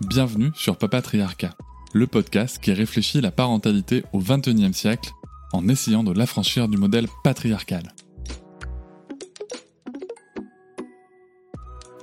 Bienvenue sur Papatriarcat, le podcast qui réfléchit la parentalité au XXIe siècle en essayant de l'affranchir du modèle patriarcal.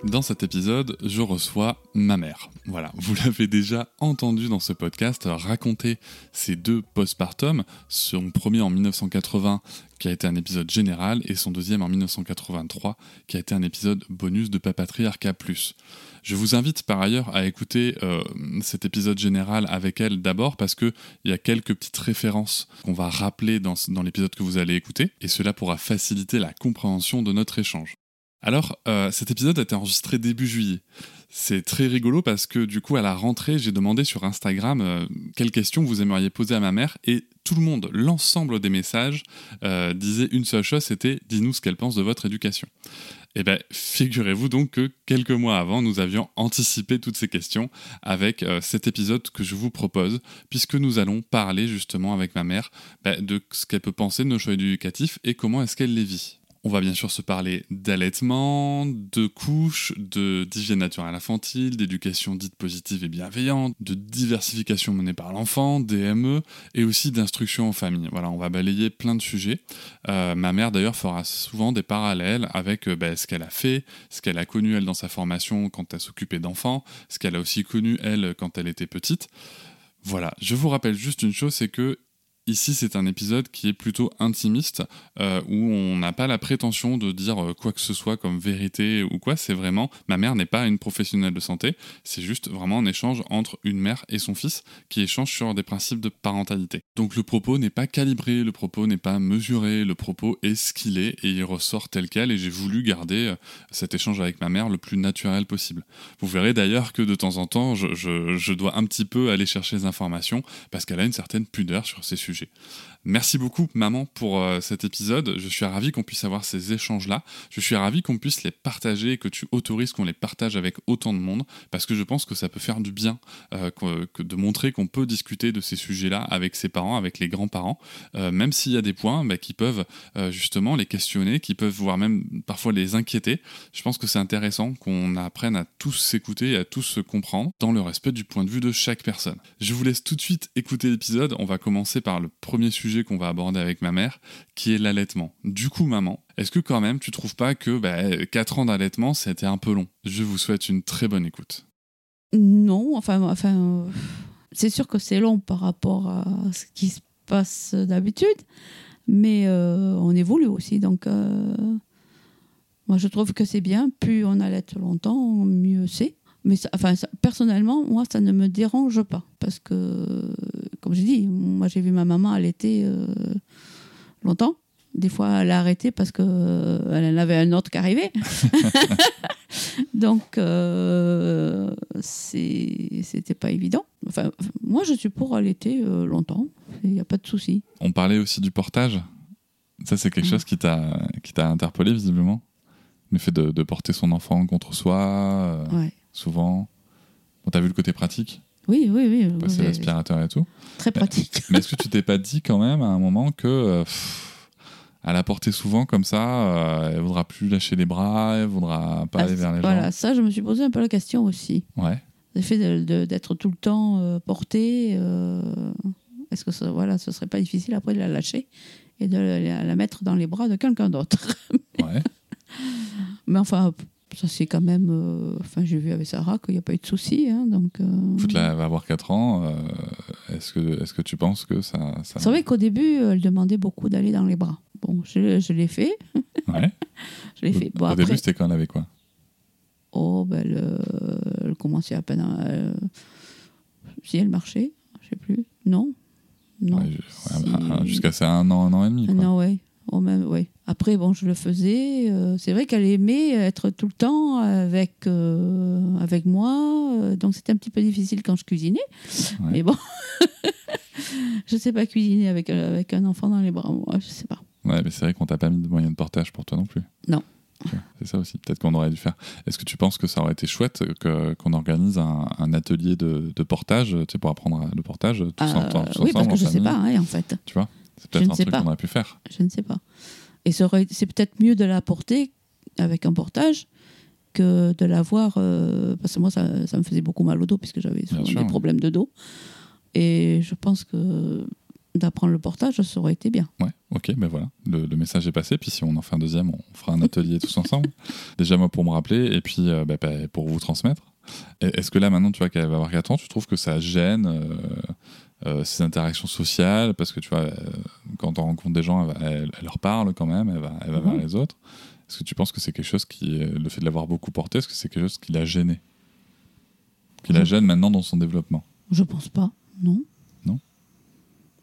Dans cet épisode, je reçois ma mère. Voilà, vous l'avez déjà entendu dans ce podcast raconter ses deux postpartum, son premier en 1980 qui a été un épisode général et son deuxième en 1983 qui a été un épisode bonus de Papatriarca Plus. Je vous invite par ailleurs à écouter euh, cet épisode général avec elle d'abord parce qu'il y a quelques petites références qu'on va rappeler dans, dans l'épisode que vous allez écouter et cela pourra faciliter la compréhension de notre échange. Alors, euh, cet épisode a été enregistré début juillet. C'est très rigolo parce que du coup, à la rentrée, j'ai demandé sur Instagram euh, quelles questions vous aimeriez poser à ma mère et tout le monde, l'ensemble des messages, euh, disait une seule chose, c'était dis-nous ce qu'elle pense de votre éducation. Eh bien, figurez-vous donc que quelques mois avant, nous avions anticipé toutes ces questions avec cet épisode que je vous propose, puisque nous allons parler justement avec ma mère bah, de ce qu'elle peut penser de nos choix éducatifs et comment est-ce qu'elle les vit. On va bien sûr se parler d'allaitement, de couches, de d'hygiène naturelle infantile, d'éducation dite positive et bienveillante, de diversification menée par l'enfant, DME, et aussi d'instruction en famille. Voilà, on va balayer plein de sujets. Euh, ma mère d'ailleurs fera souvent des parallèles avec euh, bah, ce qu'elle a fait, ce qu'elle a connu elle dans sa formation quand elle s'occupait d'enfants, ce qu'elle a aussi connu elle quand elle était petite. Voilà, je vous rappelle juste une chose, c'est que Ici, c'est un épisode qui est plutôt intimiste, euh, où on n'a pas la prétention de dire euh, quoi que ce soit comme vérité ou quoi. C'est vraiment, ma mère n'est pas une professionnelle de santé, c'est juste vraiment un échange entre une mère et son fils qui échangent sur des principes de parentalité. Donc le propos n'est pas calibré, le propos n'est pas mesuré, le propos est ce qu'il est et il ressort tel quel. Et j'ai voulu garder euh, cet échange avec ma mère le plus naturel possible. Vous verrez d'ailleurs que de temps en temps, je, je dois un petit peu aller chercher les informations parce qu'elle a une certaine pudeur sur ces sujets sujet. Merci beaucoup, maman, pour euh, cet épisode. Je suis ravi qu'on puisse avoir ces échanges-là. Je suis ravi qu'on puisse les partager et que tu autorises qu'on les partage avec autant de monde, parce que je pense que ça peut faire du bien euh, que, de montrer qu'on peut discuter de ces sujets-là avec ses parents, avec les grands-parents, euh, même s'il y a des points bah, qui peuvent justement les questionner, qui peuvent voire même parfois les inquiéter. Je pense que c'est intéressant qu'on apprenne à tous s'écouter et à tous se comprendre dans le respect du point de vue de chaque personne. Je vous laisse tout de suite écouter l'épisode. On va commencer par le premier sujet qu'on va aborder avec ma mère, qui est l'allaitement. Du coup, maman, est-ce que quand même tu trouves pas que bah, 4 ans d'allaitement, c'était un peu long? Je vous souhaite une très bonne écoute. Non, enfin, enfin c'est sûr que c'est long par rapport à ce qui se passe d'habitude, mais euh, on évolue aussi. Donc, euh, moi, je trouve que c'est bien. Plus on allaite longtemps, mieux c'est. Mais enfin, personnellement, moi, ça ne me dérange pas. Parce que, comme j'ai dit, moi, j'ai vu ma maman allaiter euh, longtemps. Des fois, elle a arrêté parce qu'elle euh, en avait un autre qui arrivait. Donc, euh, c'était pas évident. Enfin, moi, je suis pour allaiter euh, longtemps. Il n'y a pas de souci. On parlait aussi du portage. Ça, c'est quelque mm. chose qui t'a interpellé, visiblement Le fait de, de, porter son enfant contre soi. Ouais souvent. Bon, T'as vu le côté pratique? Oui, oui, oui. Passer l'aspirateur et tout. Très pratique. Mais, est-ce que tu t'es pas dit quand même à un moment que euh, elle a porté souvent comme ça, euh, elle voudra plus lâcher les bras, elle voudra pas ah, aller vers les gens? Voilà, ça, je me suis posé un peu la question aussi. Ouais. Le fait d'être tout le temps euh, porté, est-ce que ça, voilà, ce serait pas difficile après de la lâcher et de la, la mettre dans les bras de quelqu'un d'autre? Ouais. Mais enfin, ça c'est quand même. Euh, enfin, j'ai vu avec Sarah qu'il n'y a pas eu de souci. Hein, donc, euh... elle va avoir 4 ans. Euh, est-ce que, est que tu penses que ça. ça... C'est vrai qu'au début, elle demandait beaucoup d'aller dans les bras. Bon, je, je l'ai fait. Ouais. je l'ai fait. Bon, au début, c'était quand elle avait quoi? Oh, ben, elle, commençait à peine. si elle marchait, je sais plus. Non. Non. Ouais, Jusqu'à c'est un an, un an et demi. Quoi. Non, ouais. Au même, oui. Après, bon, je le faisais. euh, c'est vrai qu'elle aimait être tout le temps avec, euh, avec moi. euh, donc, c'était un petit peu difficile quand je cuisinais. Ouais. Mais bon, je ne sais pas cuisiner avec, avec un enfant dans les bras. Moi, je sais pas. Ouais, mais c'est vrai qu'on t'a pas mis de moyens de portage pour toi non plus. Non. C'est ça aussi. Peut-être qu'on aurait dû faire. Est-ce que tu penses que ça aurait été chouette que- qu'on organise un, un atelier de, de portage, tu sais, pour apprendre le portage tous, Euh, oui, parce que je ne sais pas, hein, en fait. Tu vois? C'est Je peut-être ne un sais truc pas. qu'on aurait pu faire. Je ne sais pas. Et c'est peut-être mieux de l'apporter avec un portage que de l'avoir. euh, parce que moi, ça, ça me faisait beaucoup mal au dos, puisque j'avais souvent sûr, des problèmes de dos. Et je pense que d'apprendre le portage, ça aurait été bien. Ouais, ok, ben voilà, le, le message est passé. Puis si on en fait un deuxième, on fera un atelier tous ensemble. Déjà, moi, pour me rappeler, et puis euh, bah, bah, pour vous transmettre. Et Est-ce que là, maintenant, tu vois qu'elle va avoir 4 ans, tu trouves que ça gêne euh, euh, ces interactions sociales Parce que tu vois, euh, quand on rencontre des gens, elle, va- elle- elle leur parle quand même, elle va, elle va Mhm. vers les autres. Est-ce que tu penses que c'est quelque chose qui, euh, le fait de l'avoir beaucoup porté, est-ce que c'est quelque chose qui l'a gêné? Qui la Mhm. gêne maintenant dans son développement? Je pense pas, non. Non?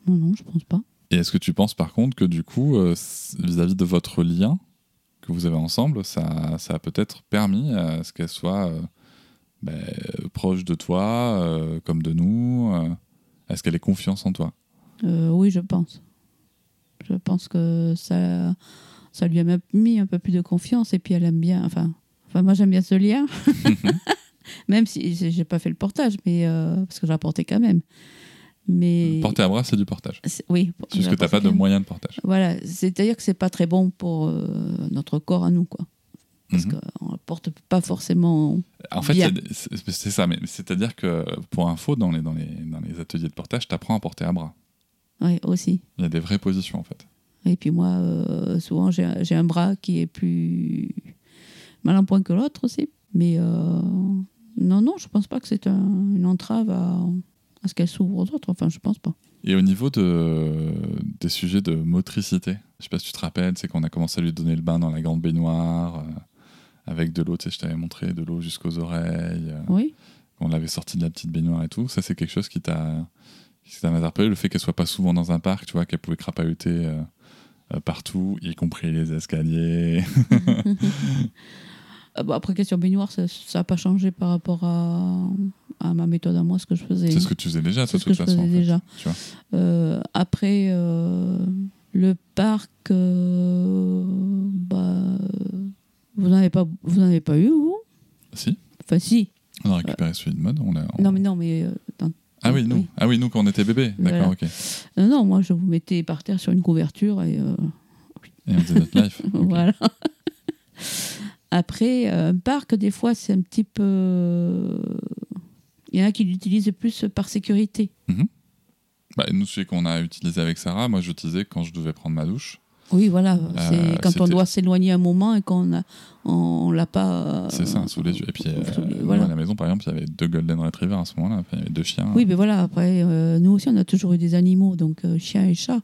Non, non, je pense pas. Et est-ce que tu penses par contre que du coup, euh, vis-à-vis de votre lien que vous avez ensemble, ça, ça a peut-être permis à ce qu'elle soit euh, ben, euh, proche de toi, euh, comme de nous euh, Est-ce qu'elle ait confiance en toi? Euh, oui, je pense. Je pense que ça, ça lui a mis un peu plus de confiance et puis elle aime bien. Enfin, enfin moi j'aime bien ce lien, même si j'ai pas fait le portage, mais euh, parce que j'ai apporté quand même. Mais Porter à bras, c'est du portage. oui, C'est juste que tu n'as pas de moyens de portage. Voilà, c'est-à-dire que c'est pas très bon pour euh, notre corps à nous, quoi. Parce Mhm. qu'on ne porte pas forcément. En fait, c'est ça, mais c'est-à-dire que pour info, dans les, dans les, dans les ateliers de portage, tu apprends à porter à bras. Oui, aussi. Il y a des vraies positions en fait. Et puis moi, euh, souvent, j'ai un bras qui est plus mal en point que l'autre aussi. Mais euh, non, non, je pense pas que c'est un- une entrave à, à ce qu'elle s'ouvre aux autres. Enfin, je pense pas. Et au niveau de, des sujets de motricité, je sais pas si tu te rappelles, c'est qu'on a commencé à lui donner le bain dans la grande baignoire, euh, avec de l'eau, tu sais, je t'avais montré, de l'eau jusqu'aux oreilles, euh, Oui, qu'on l'avait sorti de la petite baignoire et tout. Ça, c'est quelque chose qui t'a interpellé, le fait qu'elle soit pas souvent dans un parc, tu vois, qu'elle pouvait crapahuter euh, euh, partout, y compris les escaliers. Euh, bon, après, question baignoire, ça n'a pas changé par rapport à, à ma méthode à moi, ce que je faisais. c'est ce que tu faisais déjà, toi, de ce toute que je façon. en faisais fait, déjà. tu vois. Euh, après, le parc, bah, vous n'en avez pas, vous avez pas eu, vous? Si, Enfin, si. on a récupéré celui de mode. On on- Non, mais non, mais euh, dans- Ah oui, nous. oui. Ah oui, nous, quand on était bébé. D'accord, Voilà. ok. non, non, moi, je vous mettais par terre sur une couverture et euh, Et on faisait notre life. Voilà. Après, euh, un parc, des fois, c'est un petit peu. euh, Il y en a qui l'utilisent plus par sécurité. Bah, nous, celui qu'on a utilisé avec Sarah, moi, j'utilisais quand je devais prendre ma douche. Oui, voilà. c'est Euh, quand on doit s'éloigner un moment et qu'on a, on, l'a pas. euh, C'est ça, sous les yeux. Et puis, euh, voilà. à la maison, par exemple, il y avait deux Golden Retrievers à ce moment-là. Il y avait deux chiens. Oui, mais voilà, après, euh, nous aussi, on a toujours eu des animaux, donc chiens et chats.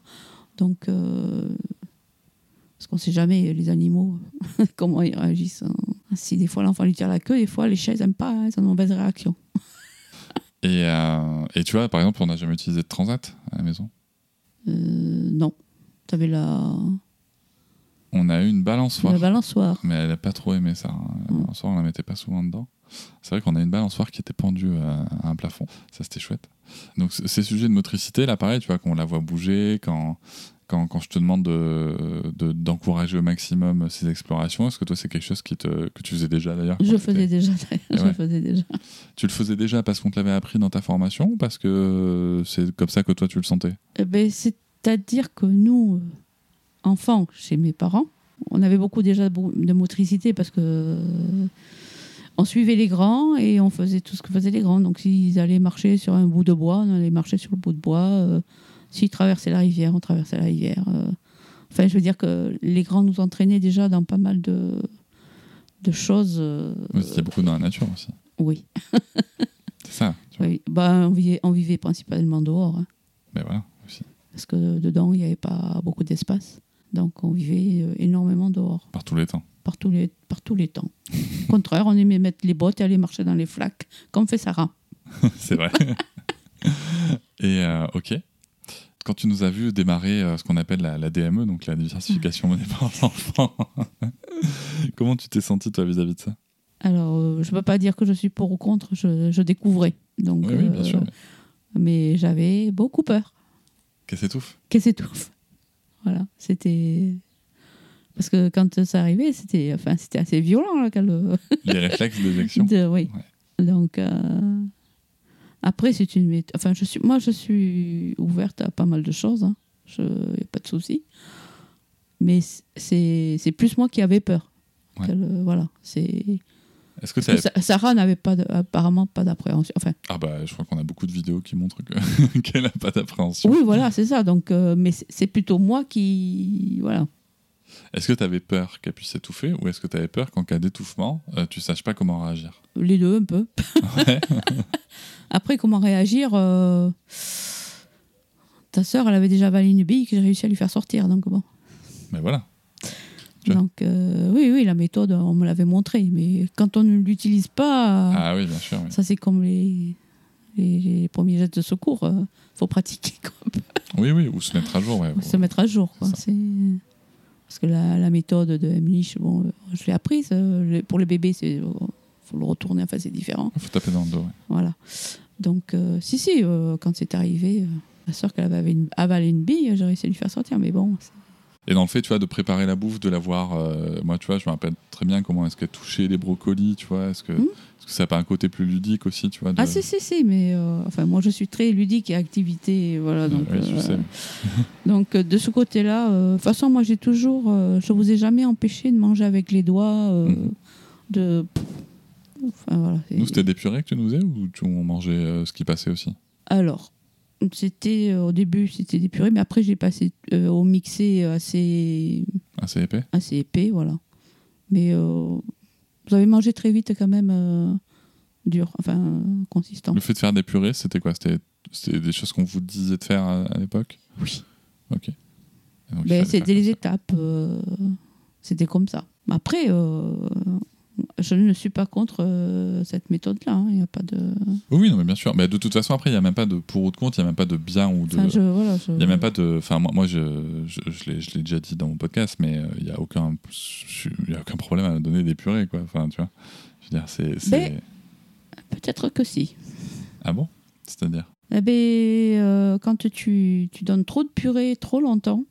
Donc, parce qu'on ne sait jamais, les animaux, comment ils réagissent. hein. Si des fois l'enfant lui tire la queue, des fois les chats, ils n'aiment pas, hein, ils ont une mauvaise réaction. Et, euh, et tu vois, par exemple, on n'a jamais utilisé de transat à la maison? Euh, non. Tu avais la, On a eu une balançoire. la balançoire. Mais elle n'a pas trop aimé ça. hein. La Mm. balançoire, on la mettait pas souvent dedans. C'est vrai qu'on a une balançoire qui était pendue à, à un plafond. Ça, c'était chouette. Donc, ces sujets de motricité, là, pareil, tu vois, qu'on la voit bouger, quand, quand, quand je te demande de, de- d'encourager au maximum ces explorations, est-ce que toi, c'est quelque chose qui te, que tu faisais déjà d'ailleurs Je faisais déjà. je ouais. faisais déjà. Tu le faisais déjà parce qu'on te l'avait appris dans ta formation ou parce que c'est comme ça que toi, tu le sentais? Eh ben, C'est-à-dire que nous, euh, enfants, chez mes parents, on avait beaucoup déjà de motricité parce que euh, on suivait les grands et on faisait tout ce que faisaient les grands. Donc s'ils allaient marcher sur un bout de bois, on allait marcher sur le bout de bois. Euh, s'ils traversaient la rivière, on traversait la rivière. Euh, enfin, je veux dire que les grands nous entraînaient déjà dans pas mal de, de choses. euh, a beaucoup dans la nature aussi. oui. C'est ça. Tu vois. oui. Bah, on, vivait, on vivait principalement dehors. hein. Mais voilà. Parce que dedans, il n'y avait pas beaucoup d'espace. Donc, on vivait euh, énormément dehors, Par tous les temps. par tous les, par tous les temps. Au contraire, on aimait mettre les bottes et aller marcher dans les flaques, comme fait Sarah. c'est vrai. Et euh, ok. quand tu nous as vu démarrer euh, ce qu'on appelle la, la DME, donc la diversification menée par l'enfant, comment tu t'es senti toi vis-à-vis de ça? Alors, euh, je ne peux pas dire que je suis pour ou contre, je, je découvrais. Donc, Oui, oui, bien sûr. Mais j'avais beaucoup peur Qu'elle s'étouffe qu'elle s'étouffe. Voilà, c'était. Parce que quand ça arrivait, c'était enfin, assez violent. Là, qu'elle- Les réflexes d'éjection de- oui. Donc, euh, après, c'est une méthode. Enfin, je suis, moi, je suis ouverte à pas mal de choses. Hein. Il n'y a pas de souci. Mais c'est plus moi qui avais peur. Ouais. voilà. C'est. Est-ce que ça Sarah n'avait pas de- apparemment pas d'appréhension. Enfin, Ah bah je crois qu'on a beaucoup de vidéos qui montrent que- qu'elle n'a pas d'appréhension. oui, voilà, c'est ça. Donc, euh, mais c'est- plutôt moi qui. Voilà. Est-ce que tu avais peur qu'elle puisse s'étouffer ou est-ce que tu avais peur qu'en cas d'étouffement, euh, tu saches pas comment réagir? Les deux, un peu. Ouais. Après, comment réagir euh, Ta sœur, elle avait déjà avalé une bille que j'ai réussi à lui faire sortir. Donc, bon. Mais voilà. Donc, euh, oui, oui, la méthode, on me l'avait montrée. Mais quand on ne l'utilise pas, Ah oui, bien sûr. oui. ça, c'est comme les, les, les premiers gestes de secours. Il faut pratiquer, quoi. Oui, oui, ou se mettre à jour. Ouais. Se mettre à jour. quoi. C'est. C'est- Parce que la, la méthode de Emlich, bon, euh, je l'ai apprise. euh, le- Pour les bébés, il faut le retourner. Enfin, c'est différent. Il faut taper dans le dos. ouais. Voilà. Donc, euh, si, si, euh, quand c'est arrivé, euh, ma soeur, qu'elle avait une- avalé une bille, j'ai réussi à lui faire sortir. Mais bon, c'est- Et dans le fait, tu vois, de préparer la bouffe, de la voir. euh, moi, tu vois, je me rappelle très bien comment est-ce qu'elle touchait les brocolis, tu vois. Est-ce que, que ça n'a pas un côté plus ludique aussi, tu vois de- Ah, si, si, si, mais euh, enfin, moi, je suis très ludique et activité. Voilà, donc, Oui, je euh, sais. donc euh, de ce côté-là, de toute façon, moi, j'ai toujours. je vous ai jamais empêché de manger avec les doigts. Mhm. de... Enfin, voilà. Nous, c'était des purées que tu nous faisais ou tu, on mangeait euh, ce qui passait aussi? Alors, c'était euh, au début, c'était des purées, mais après, j'ai passé euh, au mixé assez, Assez épais assez épais, voilà. Mais euh, vous avez mangé très vite quand même euh, dur, enfin consistant. Le fait de faire des purées, c'était quoi? C'était c'était des choses qu'on vous disait de faire à, à l'époque? Oui. Ok. Ben, c'était les étapes, c'était comme ça. Après, je ne suis pas contre euh, cette méthode-là. hein, Il n'y a pas de. Oui, non, mais bien sûr. Mais de toute façon, après, il n'y a même pas de pour ou de contre, il n'y a même pas de bien ou de. Enfin, je, voilà, je- Il n'y a même pas de. Enfin, moi, moi je, je, l'ai déjà dit dans mon podcast, mais euh, il n'y a, aucun- il y a aucun problème à donner des purées, quoi. Enfin, tu vois. Je veux dire, c'est. Mais- Peut-être que si. Ah bon? C'est-à-dire? Eh ben, euh, quand tu, tu donnes trop de purée trop longtemps,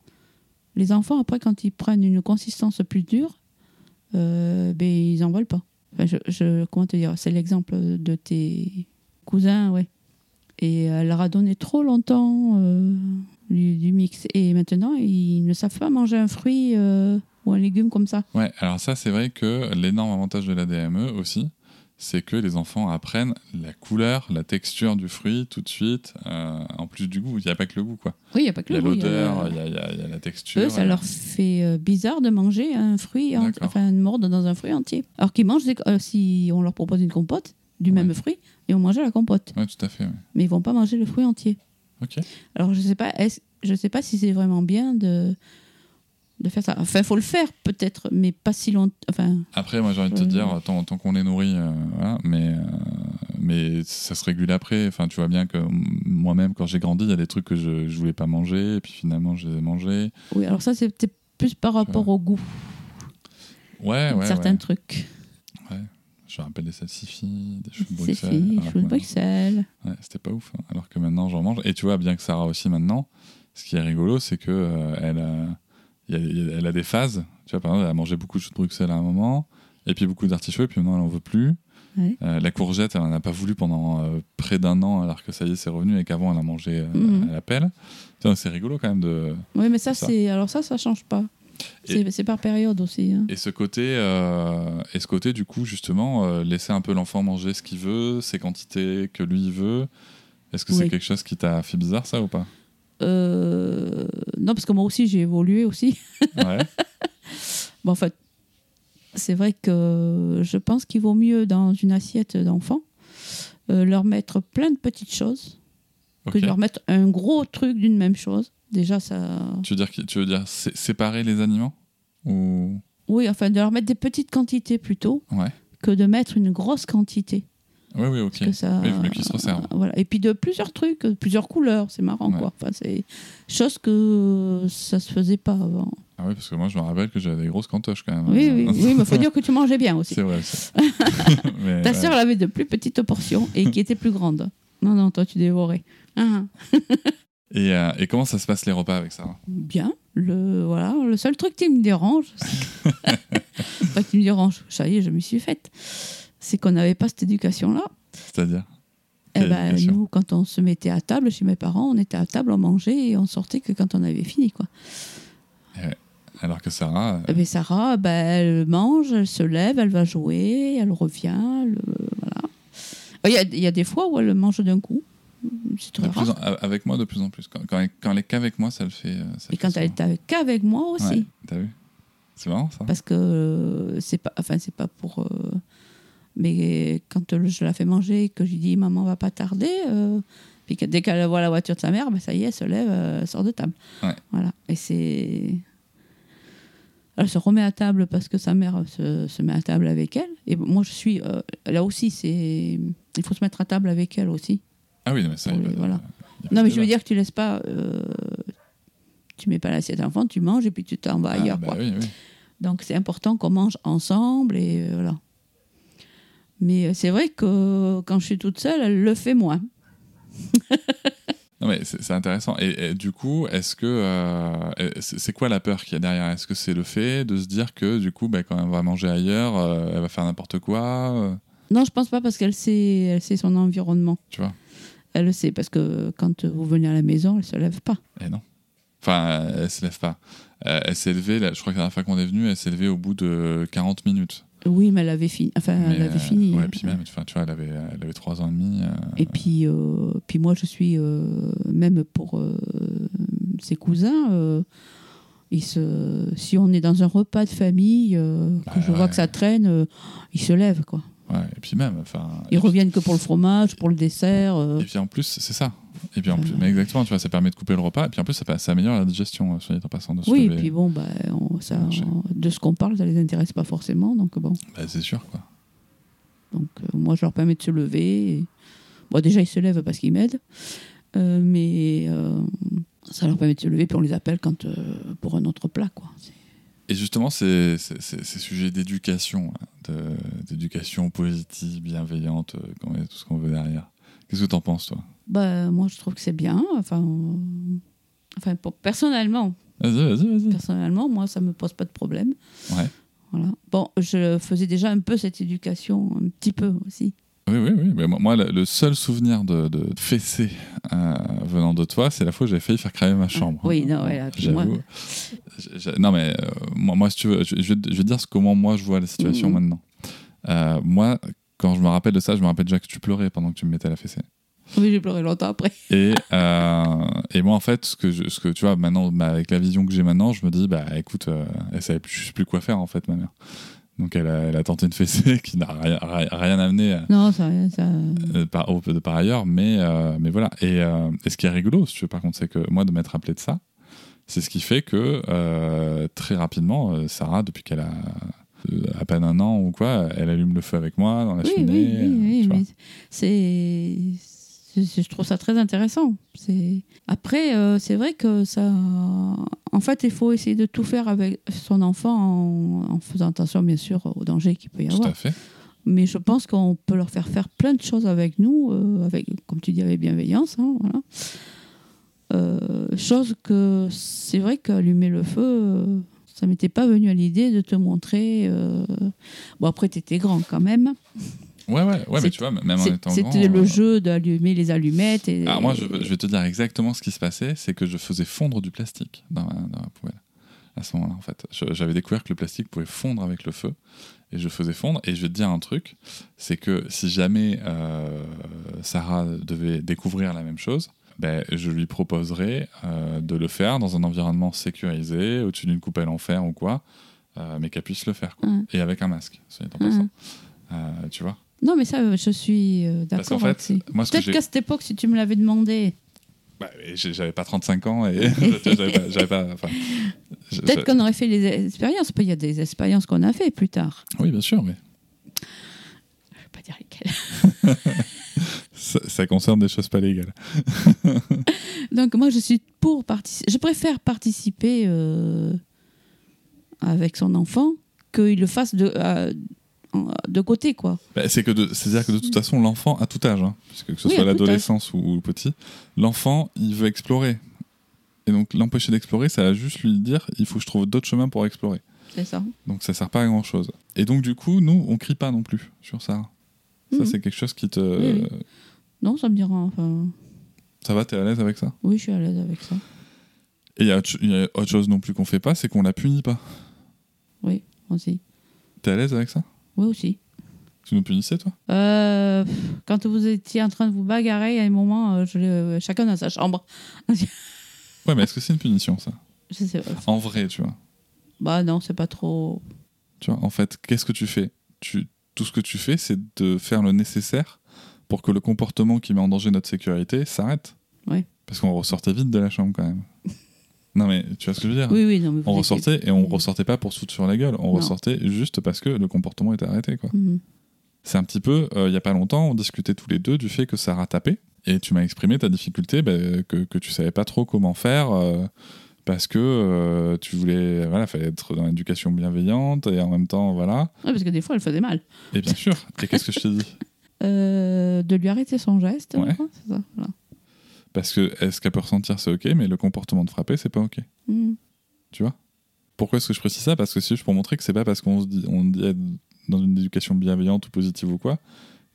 les enfants, après, quand ils prennent une consistance plus dure, ben, ils n'en veulent pas. Comment te dire C'est l'exemple de tes cousins, ouais. Et elle leur a donné trop longtemps euh, du, du mix. Et maintenant, ils ne savent pas manger un fruit euh, ou un légume comme ça. Ouais, alors ça, c'est vrai que l'énorme avantage de la DME aussi, c'est que les enfants apprennent la couleur, la texture du fruit tout de suite, euh, en plus du goût. Il n'y a pas que le goût, quoi. Oui, il n'y a pas que le goût, il y a- l'odeur, il y a, y y la texture. Eux, ça leur fait euh, bizarre de manger un fruit, en- enfin une mordre dans un fruit entier. Alors qu'ils mangent, euh, si on leur propose une compote du Ouais. même fruit, ils vont manger la compote, Ouais, tout à fait. ouais. mais ils vont pas manger le fruit entier. Ok. Alors je sais pas, je sais pas si c'est vraiment bien de de faire ça. Enfin, faut le faire peut-être, mais pas si longtemps. Enfin, Après, moi, j'ai envie de te Euh. dire, tant, tant qu'on les nourrit, euh, voilà, mais, euh, mais ça se régule après. Enfin, tu vois bien que moi-même, quand j'ai grandi, il y a des trucs que je, je voulais pas manger, et puis finalement, je les ai mangés. oui. Alors ça, c'était plus par rapport au goût, Ouais, ouais. certains ouais. trucs. Je me rappelle des salsifis, des choux de Bruxelles. fini, alors chou que de Bruxelles. Ouais, c'était pas ouf. hein. Alors que maintenant, j'en mange. Et tu vois, bien que Sarah aussi maintenant, ce qui est rigolo, c'est que euh, elle, a, il y a- il y a- elle a des phases. Tu vois, par exemple, elle a mangé beaucoup de choux de Bruxelles à un moment, et puis beaucoup d'artichauts, et puis maintenant, elle en veut plus. Ouais. Euh, la courgette, elle en a pas voulu pendant euh, près d'un an, alors que ça y est, c'est revenu, et qu'avant, elle en mangeait euh, Mhm. à la pelle. C'est rigolo quand même de. Oui, mais ça, Ça. c'est alors ça, ça change pas. C'est par période aussi. hein. Et ce côté, et ce côté du coup, justement, laisser un peu l'enfant manger ce qu'il veut, ses quantités que lui veut. Est-ce que c'est quelque chose qui t'a fait bizarre, ça, ou pas? Euh, non, parce que moi aussi, j'ai évolué aussi. Ouais. Bon, en fait, c'est vrai que je pense qu'il vaut mieux dans une assiette d'enfant euh, leur mettre plein de petites choses que de leur mettre un gros truc d'une même chose. Déjà, ça. Tu veux dire, tu veux dire sé- séparer les aliments Ou? Oui, enfin, de leur mettre des petites quantités plutôt Ouais. que de mettre une grosse quantité. Oui, oui, ok. que ça, Oui, il qu'ils se resservent. voilà. Et puis de plusieurs trucs, plusieurs couleurs, c'est marrant Ouais. quoi. Enfin, c'est chose que ça se faisait pas avant. Ah oui, parce que moi, je me rappelle que j'avais des grosses cantoches quand même. Oui, oui, oui, mais faut dire que tu mangeais bien aussi. C'est vrai. Mais, Ta ouais. sœur, elle avait de plus petites portions et qui étaient plus grandes. Non, non, toi, tu dévorais. Ah, Et, euh, et comment ça se passe les repas avec Sarah? Bien. Le, voilà. le seul truc qui me dérange, c'est- pas qui me dérange, ça y est, je m'y suis faite, c'est qu'on n'avait pas cette éducation-là. C'est-à-dire Eh ben, nous, quand on se mettait à table chez mes parents, on était à table, on mangeait et on sortait que quand on avait fini. Quoi. Alors que Sarah, euh, Eh ben, Sarah, ben, elle mange, elle se lève, elle va jouer, elle revient. elle, euh, voilà. Il y, a, il y a des fois où elle mange d'un coup. Très rare. en- avec moi de plus en plus. Quand, quand elle, quand elle est qu'avec moi, ça le fait. euh, ça Et quand elle est avec- qu'avec moi aussi. Ouais, T'as vu? C'est marrant ça Parce que euh, c'est pas, enfin, c'est pas pour. euh, mais quand euh, je la fais manger et que je lui dis maman va pas tarder, euh, puis que dès qu'elle voit la voiture de sa mère, ben, ça y est, elle se lève, euh, elle sort de table. Ouais. Voilà. Et c'est. Elle se remet à table parce que sa mère se, se met à table avec elle. Et moi, je suis. euh, là aussi, c'est. Il faut se mettre à table avec elle aussi. Ah oui, non, mais ça. Voilà. Non, mais je veux dire que tu laisses pas. euh, tu mets pas l'assiette enfant, tu manges et puis tu t'en vas Ah, ailleurs. bah quoi. oui, oui. Donc c'est important qu'on mange ensemble et euh, voilà. Mais euh, c'est vrai que quand je suis toute seule, elle le fait moins. Non, mais c'est intéressant. Et, et du coup, est-ce que. euh, c'est quoi la peur qu'il y a derrière? Est-ce que c'est le fait de se dire que, du coup, bah, quand elle va manger ailleurs, euh, elle va faire n'importe quoi euh, Non, je pense pas parce qu'elle sait, elle sait son environnement. Tu vois? Elle le sait parce que quand vous venez à la maison, elle se lève pas. Eh non. Enfin, elle se lève pas. Elle s'est levée, je crois que la dernière fois qu'on est venu, elle s'est levée au bout de 40 minutes. Oui, mais elle avait fini. Enfin, elle Mais, avait euh, fini. Ouais, puis même, enfin, tu vois, elle avait, elle avait 3 ans et demi. euh, Et puis, euh, puis moi, je suis même pour ses cousins. ils se, si on est dans un repas de famille, euh, que Bah, je vois que ça traîne, euh, ils se lèvent quoi. ouais, et puis même, enfin. Ils reviennent que pour le fromage, pour le dessert. euh. Et puis en plus, c'est ça. Et puis en plus, mais exactement, tu vois, ça permet de couper le repas. Et puis en plus, ça, ça améliore la digestion, euh, soit dit en passant de se Oui, et puis bon, bah, on- ça, marcher. de ce qu'on parle, ça les intéresse pas forcément. Donc bon, Bah, c'est sûr, quoi. donc euh, moi je leur permets de se lever. et- Bon, déjà ils se lèvent parce qu'ils m'aident, Euh, mais euh, ça leur permet de se lever puis on les appelle quand pour un autre plat, quoi. Et justement, ces, ces, ces- ces sujets d'éducation, hein, d'éducation positive, bienveillante, tout ce qu'on veut derrière. Qu'est-ce que t'en penses, toi? Bah, moi je trouve que c'est bien. Enfin, enfin pour- personnellement, personnellement, moi ça me pose pas de problème. Ouais. Voilà. Bon, je faisais déjà un peu cette éducation, un petit peu aussi. Oui, oui, oui. Mais moi, le seul souvenir de, de fessée euh, venant de toi, c'est la fois où j'ai failli faire cramer ma chambre. Oui, non, ouais, là, moi- Non, mais euh, moi, moi, si tu veux, je, je vais te- je vais te dire comment moi je vois la situation Mhm. maintenant. Euh, moi, quand je me rappelle de ça, je me rappelle déjà que tu pleurais pendant que tu me mettais la fessée. Oui, j'ai pleuré longtemps après. Et, euh, et moi, en fait, ce que, je- ce que tu vois, maintenant, bah, avec la vision que j'ai maintenant, je me dis, bah écoute, euh, elle savait plus, plus quoi faire, en fait, ma mère. Donc, elle a, elle a tenté une fessée qui n'a rien, rien- amené à- Non, ça, ça... euh, par, au- de par ailleurs, mais, euh, mais voilà. Et, euh, et ce qui est rigolo, si tu veux, par contre, c'est que moi, de m'être rappelé de ça, c'est ce qui fait que euh, très rapidement, euh, Sarah, depuis qu'elle a euh, à peine un an ou quoi, elle allume le feu avec moi dans la Oui, oui, cheminée. oui, euh, oui, vois. mais c'est, je trouve ça très intéressant. C'est après, euh, c'est vrai que ça, en fait, il faut essayer de tout faire avec son enfant en, en faisant attention, bien sûr, aux dangers qu'il peut y Tout avoir. à fait. Mais je pense qu'on peut leur faire faire plein de choses avec nous, euh, avec, comme tu dis, avec bienveillance. hein, voilà. Euh, chose que c'est vrai qu'allumer le feu, euh, ça m'était pas venu à l'idée de te montrer. euh, Bon, après, tu étais grand quand même. Ouais, ouais, ouais, mais tu vois, même en étant C'était grand, le euh, jeu d'allumer les allumettes. Et, Alors moi, je, je vais te dire exactement ce qui se passait, c'est que je faisais fondre du plastique dans ma, dans ma poêle. À ce moment-là, en fait, j'avais découvert que le plastique pouvait fondre avec le feu, et je faisais fondre. Et je vais te dire un truc, c'est que si jamais euh, Sarah devait découvrir la même chose, ben, je lui proposerais euh, de le faire dans un environnement sécurisé, au-dessus d'une coupelle en fer ou quoi, euh, mais qu'elle puisse le faire, quoi. Ouais. Et avec un masque, dit en passant. Euh, tu vois? Non, mais ça, je suis euh, d'accord. fait, moi, ce que Peut-être qu'à cette époque, si tu me l'avais demandé, Bah, j'avais pas 35 ans et j'avais pas, peut-être qu'on aurait fait les expériences. Il y a des expériences qu'on a fait plus tard. oui bien sûr mais Je vais pas dire lesquelles. ça, ça concerne des choses pas légales. Donc moi, je suis pour participer. Je préfère participer euh, avec son enfant qu'il le fasse de, euh, de côté, quoi. Bah, c'est que c'est-à-dire que de toute façon, l'enfant, à tout âge, hein, puisque que ce Oui, soit l'adolescence ou, ou le petit, l'enfant, il veut explorer. Et donc, l'empêcher d'explorer, ça va juste lui dire il faut que je trouve d'autres chemins pour explorer. C'est ça. Donc, ça sert pas à grand chose. Et donc, du coup, nous, on crie pas non plus sur ça. Ça, Mhm. c'est quelque chose qui te. Non, ça me dira. Enfin, Ça va, t'es à l'aise avec ça? Oui, je suis à l'aise avec ça. Et il y, a autre- il y a autre chose non plus qu'on fait pas, c'est qu'on la punit pas? Oui, aussi. T'es à l'aise avec ça? Oui, aussi. Tu nous punissais, toi? Euh, quand vous étiez en train de vous bagarrer, à un moment, euh, je euh, chacun dans sa chambre. Ouais, mais est-ce que c'est une punition, ça? Je sais pas. En vrai, tu vois. Bah non, c'est pas trop. Tu vois, en fait, qu'est-ce que tu fais? Tu, Tout ce que tu fais, c'est de faire le nécessaire pour que le comportement qui met en danger notre sécurité s'arrête. Ouais. Parce qu'on ressortait vite de la chambre quand même. non mais tu vois ce que je veux dire? Oui, oui, non, mais On ressortait et on ressortait pas pour se foutre sur la gueule. On Non. ressortait juste parce que le comportement était arrêté. quoi. Mhm. C'est un petit peu, euh, il y a pas longtemps, on discutait tous les deux du fait que ça a tapé. Et tu m'as exprimé ta difficulté, bah, que, que tu savais pas trop comment faire. euh, parce que euh, tu voulais, voilà, fallait être dans l'éducation bienveillante et en même temps, voilà. Ouais, parce que des fois, elle faisait mal. Et bien sûr. Et qu'est-ce que je t'ai dit? Euh, de lui arrêter son geste. Ouais. ça, voilà. Parce que est-ce qu'elle peut ressentir, c'est ok, mais le comportement de frapper, c'est pas ok. Mhm. Tu vois? Pourquoi est-ce que je précise ça? Parce que c'est juste pour montrer que c'est pas parce qu'on se dit, on dit être dans une éducation bienveillante ou positive ou quoi,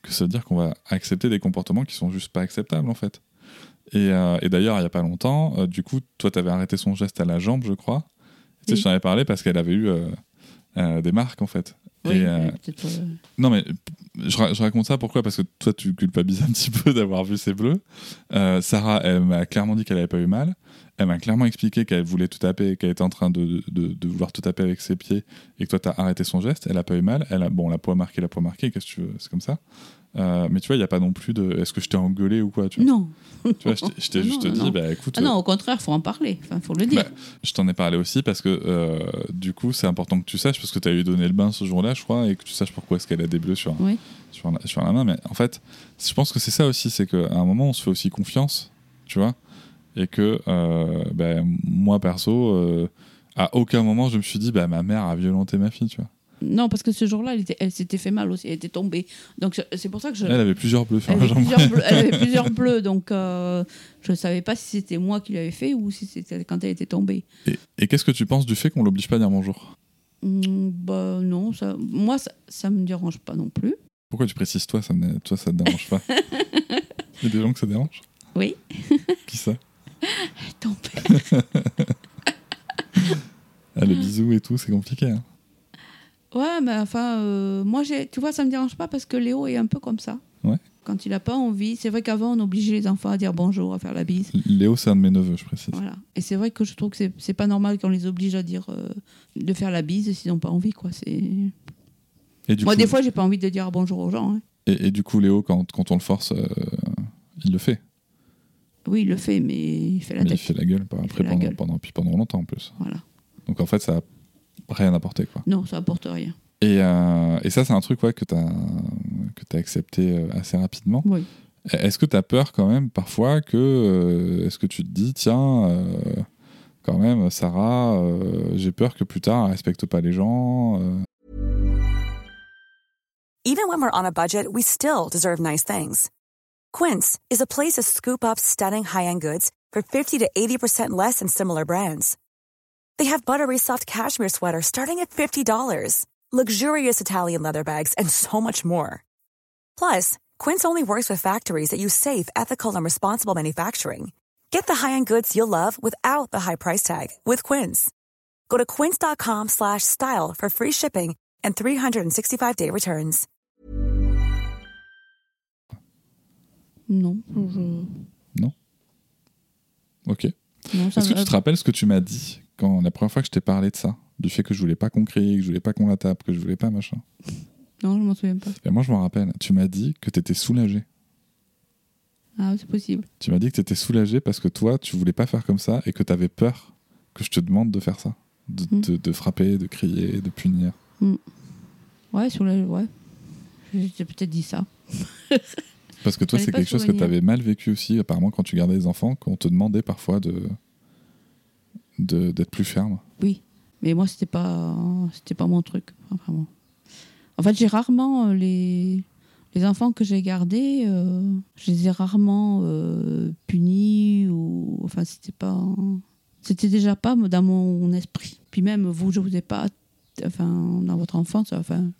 que ça veut dire qu'on va accepter des comportements qui sont juste pas acceptables en fait. Et, euh, et d'ailleurs, il y a pas longtemps, euh, du coup, toi, t'avais arrêté son geste à la jambe, je crois. Tu sais, Oui. je t'en avais parlé parce qu'elle avait eu euh, des marques en fait. Oui, Et, euh, non, mais je, ra- je raconte ça pourquoi? Parce que toi, tu culpabilises un petit peu d'avoir vu ces bleus. Euh, Sarah, elle m'a clairement dit qu'elle avait pas eu mal. Elle m'a clairement expliqué qu'elle voulait tout taper, qu'elle était en train de, de, de vouloir tout taper avec ses pieds et que toi, t'as arrêté son geste. Elle a pas eu mal. Elle a, bon, la peau a marqué, la peau a marqué, qu'est-ce que tu veux C'est comme ça. Euh, mais tu vois, il n'y a pas non plus de. Est-ce que je t'ai engueulé ou quoi tu vois, Non. Tu vois, je t'ai- juste non, dit, non. bah écoute. Ah non, au contraire, faut en parler. Enfin, faut le dire. Bah, Je t'en ai parlé aussi parce que euh, du coup, c'est important que tu saches parce que tu as lui donné le bain ce jour-là, je crois, et que tu saches pourquoi est-ce qu'elle a des bleus sur, Oui. sur, la, sur la main. Mais en fait, je pense que c'est ça aussi, c'est qu'à un moment, on se fait aussi confiance, tu vois, et que euh, ben, moi, perso, euh, à aucun moment, je me suis dit, bah, ma mère a violenté ma fille, tu vois? Non, parce que ce jour-là, elle, était- elle s'était fait mal aussi. Elle était tombée. Donc, c'est pour ça que je. Elle avait plusieurs bleus sur Elle la jambe. plusieurs bleus, elle avait plusieurs bleus, donc euh, je ne savais pas si c'était moi qui l'avais fait ou si c'était quand elle était tombée. Et, et qu'est-ce que tu penses du fait qu'on l'oblige pas à dire bonjour? Hmm, bah non, ça, moi ça, ça me dérange pas non plus. Pourquoi tu précises toi, ça, me- toi, ça te dérange pas? Il y a des gens que ça dérange? Oui. Qui ça? Tombée. ah, Le bisou et tout, c'est compliqué. hein. Ouais, mais enfin, euh, moi j'ai, tu vois, ça me dérange pas parce que Léo est un peu comme ça. Ouais. Quand il a pas envie, c'est vrai qu'avant on obligeait les enfants à dire bonjour, à faire la bise. Léo, c'est un de mes neveux, je précise. Voilà. Et c'est vrai que je trouve que c'est, c'est pas normal qu'on les oblige à dire euh, de faire la bise s'ils n'ont pas envie, quoi. C'est... Et du Moi, coup, des fois, j'ai pas envie de dire bonjour aux gens. hein. Et, et du coup, Léo, quand, quand on le force, euh, il le fait. Oui, il le fait, mais il fait la Mais il tête. fait la gueule par- Il après fait la pendant, gueule. pendant, puis pendant longtemps en plus. Voilà. Donc en fait, ça a rien apporté. Quoi. Non, ça apporte rien. Et, euh, et ça, c'est un truc ouais, que tu as, que as accepté euh, assez rapidement. Oui. Est-ce que tu as peur quand même parfois que. euh, Est-ce que tu te dis, tiens, euh, quand même, Sarah, euh, j'ai peur que plus tard, elle respecte pas les gens euh, Even when we're on a budget, we still deserve nice things. Quince is a place to scoop up stunning high-end goods for 50 to 80% less than similar brands. They have buttery soft cashmere sweaters starting at $50, luxurious Italian leather bags, and so much more. Plus, Quince only works with factories that use safe, ethical, and responsible manufacturing. Get the high-end goods you'll love without the high price tag with Quince. Go to quince.com slash style for free shipping and 365-day returns. Non, je... Non ça Est-ce que tu te rappelles ce que tu m'as dit quand la première fois que je t'ai parlé de ça Du fait que je voulais pas qu'on crie, que je voulais pas qu'on la tape, que je voulais pas machin. Non, je m'en souviens pas. Et moi, je m'en rappelle. Tu m'as dit que tu étais soulagé. Ah, c'est possible. Tu m'as dit que tu étais soulagé parce que toi, tu voulais pas faire comme ça et que tu avais peur que je te demande de faire ça. De, Mm. de- de frapper, de crier, de punir. Ouais, sur la... Ouais. J'ai peut-être dit ça. Parce que toi, c'est quelque chose que tu souvenir. avais mal vécu aussi, apparemment, quand tu gardais les enfants, qu'on te demandait parfois de- d'être plus ferme. Oui, mais moi c'était pas c'était pas mon truc, enfin, vraiment. En fait, j'ai rarement euh, les les enfants que j'ai gardés, euh, je les ai rarement euh, punis ou enfin c'était pas c'était déjà pas dans mon esprit. Puis même vous, je vous ai pas enfin dans votre enfance, enfin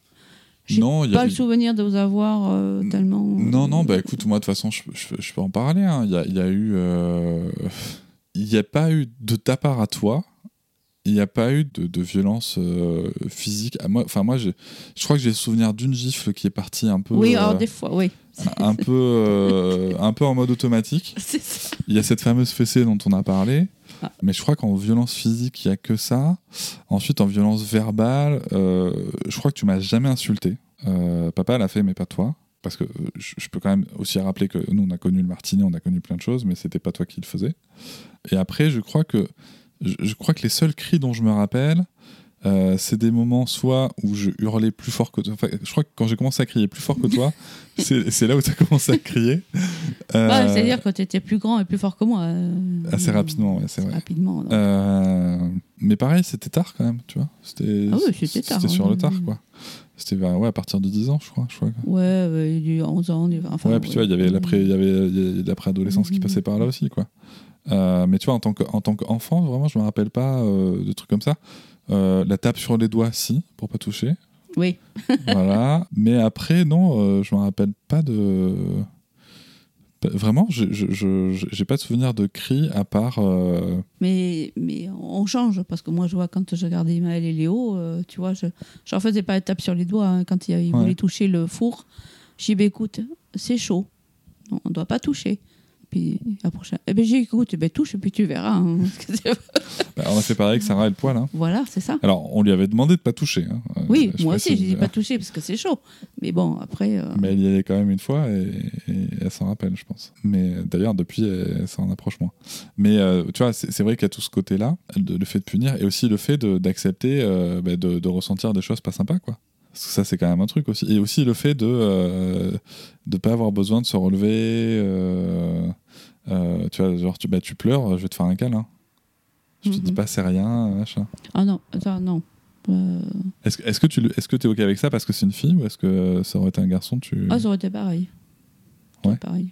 j'ai Non, pas a- le souvenir de vous avoir euh, tellement. Non, non, bah écoute, moi de toute façon, je, je- je peux en parler. hein. Il y, a, il y a eu. euh, Il n'y a pas eu de ta part à toi. Il n'y a pas eu de, de violence euh, physique. à moi, enfin, moi, je crois que j'ai le souvenir d'une gifle qui est partie un peu. Oui, euh, alors des fois, oui. un peu, euh, un peu en mode automatique. Ça. Il y a cette fameuse fessée dont on a parlé. Ah. Mais je crois qu'en violence physique, il n'y a que ça. Ensuite, en violence verbale, euh, je crois que tu m'as jamais insulté. Euh, papa l'a fait, mais pas toi. Parce que euh, je, peux quand même aussi rappeler que nous, on a connu le martini, on a connu plein de choses, mais c'était pas toi qui le faisais. Et après, je crois que, je, crois que les seuls cris dont je me rappelle, euh, c'est des moments soit où je hurlais plus fort que toi. Enfin, je crois que quand j'ai commencé à crier plus fort que toi, c'est là où tu as commencé à crier. Euh, Ouais, C'est-à-dire que tu étais plus grand et plus fort que moi. euh, Assez rapidement, ouais, c'est vrai. Rapidement. Euh, mais pareil, c'était tard quand même, tu vois. C'était Ah oui, c'était tard, C'était sur le ouais. tard, quoi. C'était ouais, à partir de 10 ans, je crois. Je crois. Ouais, du 11 ans, du 20 enfin, ouais, puis tu vois, il y avait l'après, il y avait, il y avait l'après-adolescence qui Mhm. passait par là aussi, quoi. Euh, mais tu vois, en tant que- en tant qu'enfant, vraiment, je me rappelle pas euh, de trucs comme ça. Euh, la tape sur les doigts, si, pour pas toucher. Oui. voilà. Mais après, non, je me rappelle pas de. Pas- Vraiment, je- j'ai pas de souvenir de cris à part. euh, Mais, mais on change, parce que moi, je vois quand je regardais Maël et Léo, euh, tu vois, je n'en faisais pas la tape sur les doigts hein, quand ils, ils Ouais. voulaient toucher le four. J'ai dit, bah, écoute, c'est chaud, on ne doit pas toucher. Puis la prochaine, eh ben, j'ai dit, écoute, ben, touche et puis tu verras. hein. bah, on a fait pareil avec Sarah et le poil. hein. voilà, c'est ça. Alors, on lui avait demandé de pas toucher. hein. Euh, Oui, je moi aussi, précise. j'ai dit pas toucher parce que c'est chaud. Mais bon, après. euh, Mais elle y allait quand même une fois et, et elle s'en rappelle, je pense. Mais euh, d'ailleurs, depuis, elle, elle s'en approche moins. Mais euh, tu vois, c'est c'est vrai qu'il y a tout ce côté-là, de- le fait de punir, et aussi le fait de- d'accepter euh, bah, de, de ressentir des choses pas sympas, quoi. Parce que ça, c'est quand même un truc aussi. Et aussi le fait de ne pas avoir besoin de se relever. euh, euh, tu vois, genre, tu, bah, tu pleures, je vais te faire un câlin. Je te Mhm. dis pas c'est rien, machin. Ah non, ça, non. Euh, Est-ce que- est-ce que tu est-ce que es OK avec ça parce que c'est une fille ou est-ce que ça aurait été un garçon tu... Ah, ça aurait été pareil. Ouais. pareil.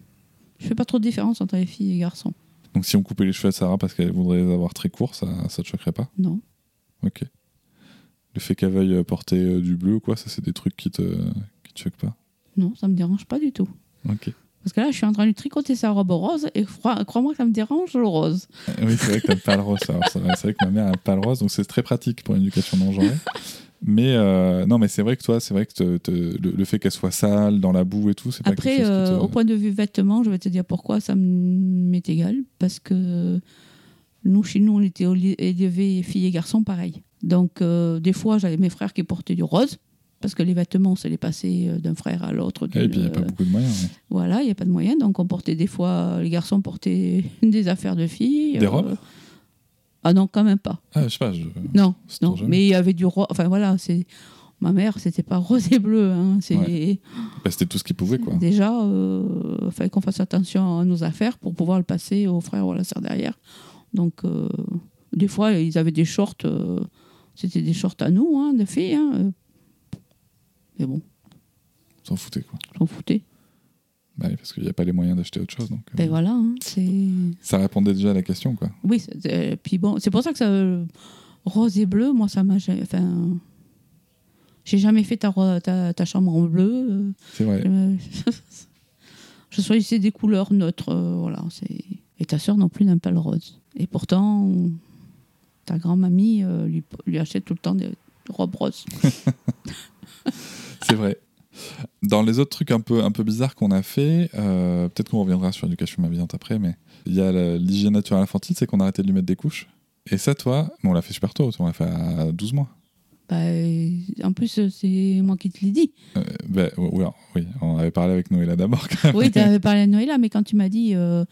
Je fais pas trop de différence entre les filles et les garçons. Donc si on coupait les cheveux à Sarah parce qu'elle voudrait les avoir très courts, ça, ça te choquerait pas? Non. Ok. Le fait qu'elle veuille porter euh, du bleu ou quoi, ça c'est des trucs qui te, qui te choquent pas? Non, ça me dérange pas du tout. Ok. Parce que là, je suis en train de tricoter sa robe rose et crois- crois-moi que ça me dérange le rose. Euh, Oui, c'est vrai que t'as pas le rose. C'est vrai que ma mère a pas le rose, donc c'est très pratique pour l'éducation non genrée. Mais euh, non, mais c'est vrai que toi, c'est vrai que te- te- le, le fait qu'elle soit sale, dans la boue et tout, c'est pas Après, quelque chose qui euh, au point de vue vêtements, je vais te dire pourquoi ça m'est égal. Parce que nous, chez nous, on était élevés filles et garçons pareil. Donc, euh, des fois, j'avais mes frères qui portaient du rose. Parce que les vêtements, c'est les passer euh, d'un frère à l'autre. Et puis il n'y a pas euh, beaucoup de moyens. ouais. Voilà, il n'y a pas de moyen. Donc, on portait des fois, les garçons portaient des affaires de filles. Des robes? Ah non, quand même pas. Ah, je sais pas, je... Non, non. Mais il y avait du rose. Enfin, voilà, c'est. Ma mère, c'était pas rose et bleu. Hein. Ouais. bah, c'était tout ce qu'il pouvait, quoi. déjà, il fallait qu'on fasse attention à nos affaires pour pouvoir le passer au frère ou à la sœur derrière. Donc, euh, des fois, ils avaient des shorts. euh, c'était des shorts à nous, hein, de filles. hein, euh. Mais bon, S'en foutait, quoi. j'en foutais. Bah oui, parce qu'il n'y a pas les moyens d'acheter autre chose. Donc, euh, Ben voilà, hein, c'est. Ça répondait déjà à la question, quoi. Oui, c'est- euh, puis bon, c'est pour ça que ça, euh, rose et bleu, moi, ça m'a. Enfin, j'ai jamais fait ta, ta, ta chambre en bleu. euh, C'est vrai. je choisissais des couleurs neutres, voilà. C'est et ta sœur non plus n'aime pas le rose. Et pourtant, ta grand-mamie lui, lui achète tout le temps des robes roses. C'est vrai. Dans les autres trucs un peu, un peu bizarres qu'on a fait, euh, peut-être qu'on reviendra sur l'éducation bienveillante après, mais il y a l'hygiène naturelle infantile, c'est qu'on a arrêté de lui mettre des couches. Et ça, toi, bon, on l'a fait super tôt, on l'a fait à 12 mois. Bah, euh, en plus, c'est moi qui te l'ai dit. Euh, ben, oui, oui, on avait parlé avec Noëlla d'abord. Oui, tu avais parlé de Noëlla, mais quand tu m'as dit. euh,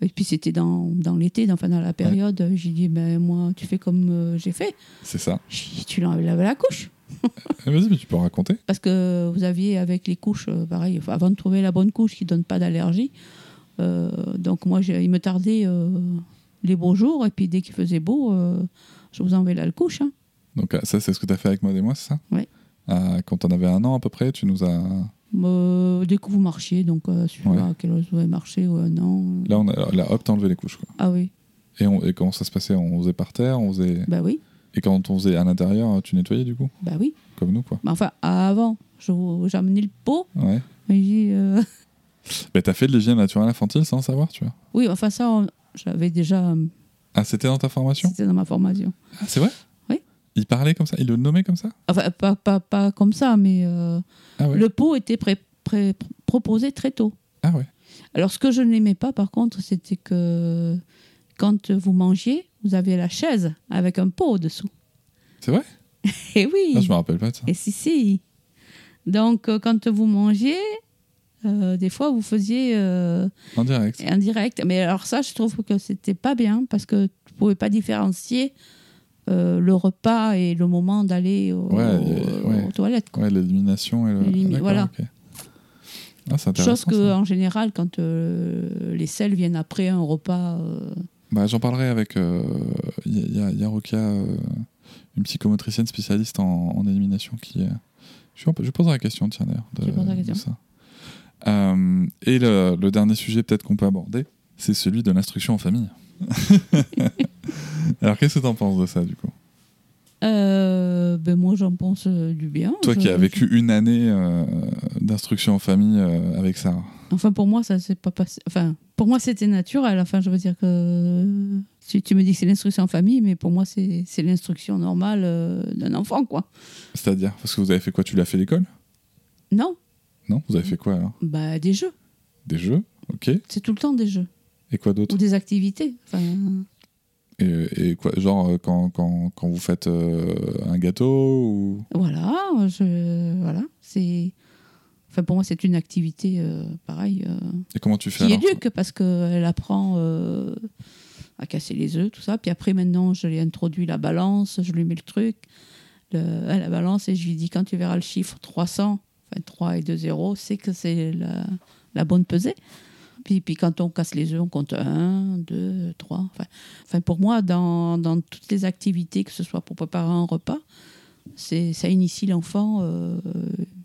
et puis c'était dans, dans l'été, dans, enfin dans la période, j'ai dit, ben moi, tu fais comme j'ai fait. C'est ça. Dit, tu l'enlèves la couche. Eh, Vas-y, mais tu peux raconter. Parce que vous aviez avec les couches, euh, pareil, avant de trouver la bonne couche qui donne pas d'allergie. euh, donc moi, il me tardait euh, les beaux jours, et puis dès qu'il faisait beau, euh, je vous enlevais la couche. hein. Donc, euh, ça, c'est ce que tu as fait avec moi et moi, c'est ça? Ouais. Euh, Quand on avait un an à peu près, tu nous as. Euh, dès que vous marchiez, donc euh, Ouais. à quel âge vous avez marché ou un an. euh. Là, on a... là hop, t'as enlevé les couches. Quoi. Ah oui, Et, on... et comment ça se passait? On faisait par terre on faisait... bah oui, Et quand on faisait à l'intérieur, tu nettoyais du coup bah oui. Comme nous, quoi. Mais enfin, avant, j'ai amené le pot. Ouais. et j'ai euh, Bah, t'as fait de l'hygiène naturelle infantile sans savoir, tu vois. Oui, enfin ça, on- j'avais déjà. euh, Ah, c'était dans ta formation C'était dans ma formation. Ah, c'est vrai Oui. Il parlait comme ça Il le nommait comme ça Enfin, pas, pas, pas comme ça, mais euh, Ah ouais le pot était pré- pré- proposé très tôt. Ah ouais. Alors, ce que je n'aimais pas, par contre, c'était que quand vous mangiez, vous aviez la chaise avec un pot au-dessous. C'est vrai? Et oui Ah, je me rappelle pas de ça. Et si, si. Donc, euh, quand vous mangiez, euh, des fois, vous faisiez euh, En direct. en direct. Mais alors, ça, je trouve que c'était pas bien parce que tu pouvais pas différencier euh, le repas et le moment d'aller au- Ouais, au- ouais. aux toilettes. quoi. Ouais, l'élimination et le. L'élim- Ah, voilà. ok. Ah, c'est Chose intéressant. que, ça. en général, quand euh, les sels viennent après un repas. Euh, Bah, J'en parlerai avec. euh, Il y, a- il y a- Rokia, euh, une psychomotricienne spécialiste en, en élimination qui. euh, je, lui- je poserai la question, tiens d'ailleurs. de- de ça. Euh, et le, le dernier sujet, peut-être qu'on peut aborder, c'est celui de l'instruction en famille. Alors, qu'est-ce que tu en penses de ça, du coup? Euh, ben moi, j'en pense euh, du bien. Toi Je- qui as vécu une année euh, d'instruction en famille euh, avec ça. Enfin, pour moi, ça s'est pas passé. Enfin, pour moi, c'était naturel. Enfin, je veux dire que si tu me dis que c'est l'instruction en famille, mais pour moi, c'est l'instruction normale euh, d'un enfant, quoi. C'est-à-dire Parce que vous avez fait quoi? Tu l'as fait l'école? Non, Non Vous avez fait quoi alors? Bah des jeux. Des jeux Ok. C'est tout le temps des jeux Et quoi d'autre? Ou des activités. Enfin, et, et quoi Genre euh, quand, quand, quand vous faites euh, un gâteau ou... voilà, je voilà, c'est. Enfin, pour moi, c'est une activité euh, pareil euh, Et comment tu fais qui alors éduque parce qu'elle apprend euh, à casser les œufs, tout ça. Puis après, maintenant, je lui ai introduit la balance, je lui mets le truc, le- à la balance, et je lui dis quand tu verras le chiffre 300, enfin 3 et 2 zéros, c'est que c'est la, la bonne pesée. Puis, puis quand on casse les œufs, on compte 1, 2, 3. Enfin, enfin pour moi, dans, dans toutes les activités, que ce soit pour préparer un repas, c'est ça initie l'enfant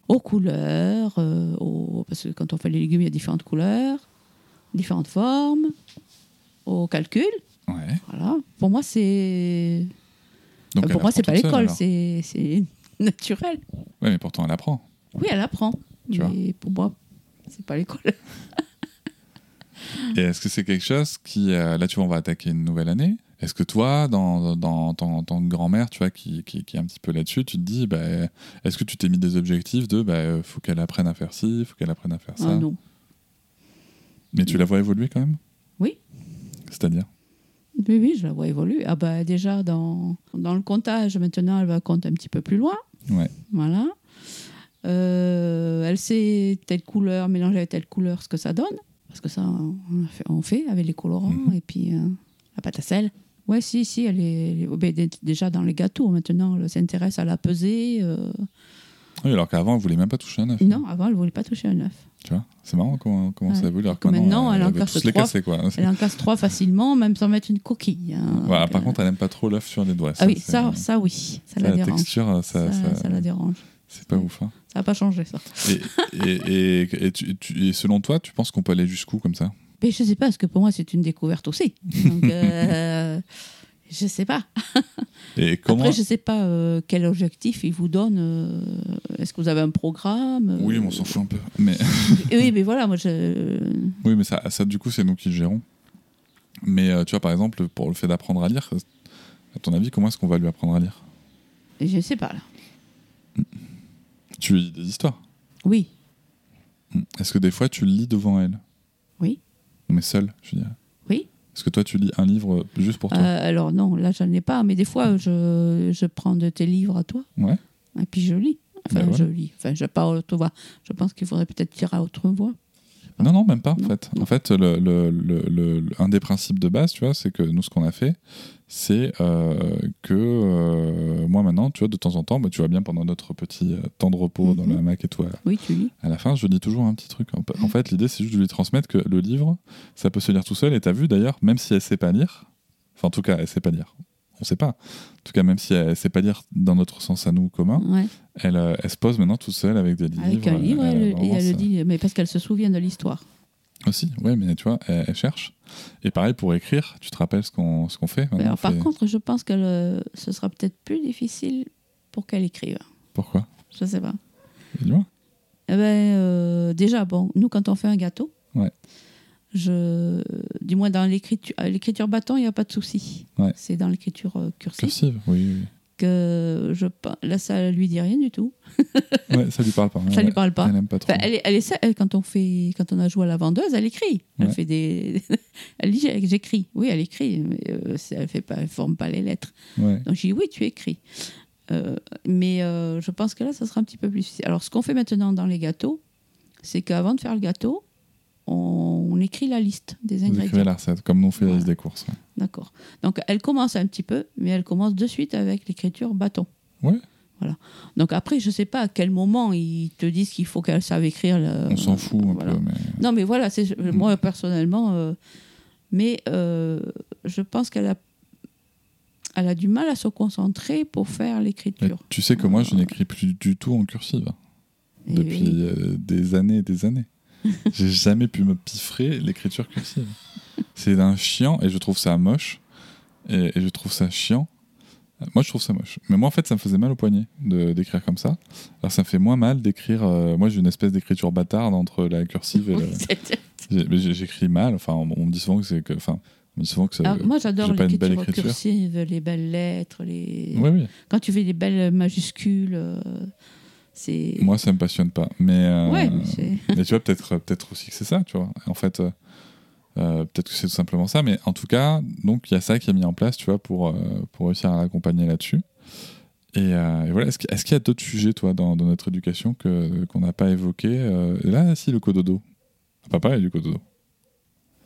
aux couleurs, euh, aux- parce que quand on fait les légumes, il y a différentes couleurs, différentes formes, au calcul. Ouais. Voilà. Pour moi, c'est. Donc pour moi, c'est pas l'école, c'est c'est naturel. Ouais, mais pourtant elle apprend. Oui, elle apprend. Tu mais pour moi, c'est pas l'école. Et est-ce que c'est quelque chose qui... euh, là, tu vois, on va attaquer une nouvelle année? Est-ce que toi, dans, dans, en tant que grand-mère, tu vois, qui, qui, qui est un petit peu là-dessus, tu te dis, bah, est-ce que tu t'es mis des objectifs de, bah, faut qu'elle apprenne à faire ci, faut qu'elle apprenne à faire ça? Ah, non. Mais tu la vois évoluer quand même? Oui. C'est-à-dire? Oui, oui, je la vois évoluer. Ah bah déjà dans, dans le comptage, maintenant, elle va compter un petit peu plus loin. Ouais. Voilà. Euh, elle sait telle couleur, mélanger avec telle couleur, ce que ça donne. Parce que ça, on fait, on fait avec les colorants Mhm. et puis euh, la pâte à sel. Ouais, si, si, elle est, elle est- ben, dé- déjà dans les gâteaux maintenant, elle s'intéresse à la peser. euh. Oui, alors qu'avant, elle voulait même pas toucher un œuf. Non, avant, elle ne voulait pas toucher un œuf. Tu vois C'est marrant comment, comment Ouais. ça évolue. Alors Que maintenant, elle en veut casse trois. casser, quoi. Elle en casse trois facilement, même sans mettre une coquille. hein. Voilà, Donc, par euh, contre, elle aime pas trop l'œuf sur les doigts. ah oui, ça, ça oui, ça, ça, la la dérange. texture, ça, ça, la dérange. c'est pas ouf. hein. Ça n'a pas changé, ça. Et, et, et, tu- et selon toi, tu penses qu'on peut aller jusqu'où comme ça? Mais je sais pas, parce que pour moi, c'est une découverte aussi. Donc, euh, je sais pas. Et comment Après, je sais pas euh, quel objectif il vous donne. euh, Est-ce que vous avez un programme Oui, on s'en fout un peu. Mais Oui, mais voilà, moi, je. oui, mais ça, ça du coup, c'est nous qui le gérons. Mais tu vois, par exemple, pour le fait d'apprendre à lire, à ton avis, comment est-ce qu'on va lui apprendre à lire? Je sais pas, là. Tu lui lis des histoires? Oui, Est-ce que des fois, tu lis devant elle? Mais seul, je veux dire. oui. Est-ce que toi, tu lis un livre juste pour toi? Euh, alors, non, là, j'en ai pas, mais des fois, je, je prends de tes livres à toi, Ouais. et puis je lis. Enfin, Ben voilà. je lis. Enfin, je pas à haute voix. Je pense qu'il faudrait peut-être lire à haute voix. Non, non, même pas, en fait. En fait, le, le- le- le- le- un des principes de base, tu vois, c'est que nous, ce qu'on a fait, c'est euh, que euh, moi, maintenant, tu vois, de temps en temps, bah, tu vois bien pendant notre petit euh, temps de repos dans Mhm. le hamac et tout, à, Oui, tu lis. à la fin, je lis toujours un petit truc. En en fait, l'idée, c'est juste de lui transmettre que le livre, ça peut se lire tout seul. Et t'as vu, d'ailleurs, même si elle sait pas lire, enfin, en tout cas, elle sait pas lire. On sait pas. En tout cas, même si elle sait pas lire dans notre sens à nous commun, Ouais. elle, euh, elle se pose maintenant toute seule avec des livres. Avec un livre, euh, elle, et vraiment, elle le dit, mais parce qu'elle se souvient de l'histoire. Aussi, ouais, mais tu vois, elle, cherche. Et pareil pour écrire, tu te rappelles ce qu'on qu'on fait Alors, par fait- contre, je pense que ce sera peut-être plus difficile pour qu'elle écrive. Pourquoi? Je sais pas. Dis-moi. Eh ben, euh, déjà, bon, nous, quand on fait un gâteau, Ouais. Je, du moins dans l'écriture, à l'écriture bâton, il n'y a pas de souci. Ouais. C'est dans l'écriture euh, cursive Cursive, oui. oui, que je, là, ça lui dit rien du tout. Ouais, ça lui parle pas. Ça Elle- lui parle pas. Elle aime pas trop. Enfin, elle, est- elle essaie- elle, quand on fait, quand on a joué à la vendeuse, elle écrit. Elle Ouais. fait des, elle dit j'écris. Oui, elle écrit, mais euh, elle fait pas, elle forme pas les lettres. Ouais. Donc j'ai dit oui, tu écris. Euh, mais euh, je pense que là, ça sera un petit peu plus difficile. Alors, ce qu'on fait maintenant dans les gâteaux, c'est qu'avant de faire le gâteau, on, on écrit la liste des Vous écrivez ingrédients. la recette, comme nous on fait la liste des courses. ouais. D'accord. Donc, elle commence un petit peu, mais elle commence de suite avec l'écriture bâton. Ouais. Voilà. Donc après, je sais pas à quel moment ils te disent qu'il faut qu'elle sache écrire. le- On s'en fout un voilà. peu, mais Non, mais voilà, c'est Mm. moi personnellement, euh, mais euh, je pense qu'elle a, elle a du mal à se concentrer pour faire l'écriture. tu sais que moi je n'écris plus du tout en cursive Et depuis oui. euh, des années et des années. J'ai jamais pu me piffrer l'écriture cursive. C'est d'un chiant et je trouve ça moche et, et je trouve ça chiant. Moi, je trouve ça moche. Mais moi, en fait, ça me faisait mal au poignet de- d'écrire comme ça. Alors, ça me fait moins mal d'écrire. euh, moi, j'ai une espèce d'écriture bâtarde entre la cursive et le. J'écris mal. Enfin, on, on me dit souvent que c'est que. Enfin, on me dit souvent que. Alors, moi, j'adore j'ai pas une belle l'écriture écriture. cursive, les belles lettres, les... Oui, oui. quand tu fais des belles majuscules, euh, c'est. Moi, ça me passionne pas. Mais. euh, Ouais, mais tu vois, peut-être peut aussi que c'est ça, tu vois. En fait, euh, euh, peut-être que c'est tout simplement ça. Mais en tout cas, donc il y a ça qui est mis en place, tu vois, pour, euh, pour réussir à l'accompagner là-dessus. Et, euh, et voilà, est-ce qu'il y a d'autres sujets, toi, dans, dans notre éducation que, qu'on n'a pas évoqué euh, et Là, si, le cododo. Ah, Papa, a du cododo.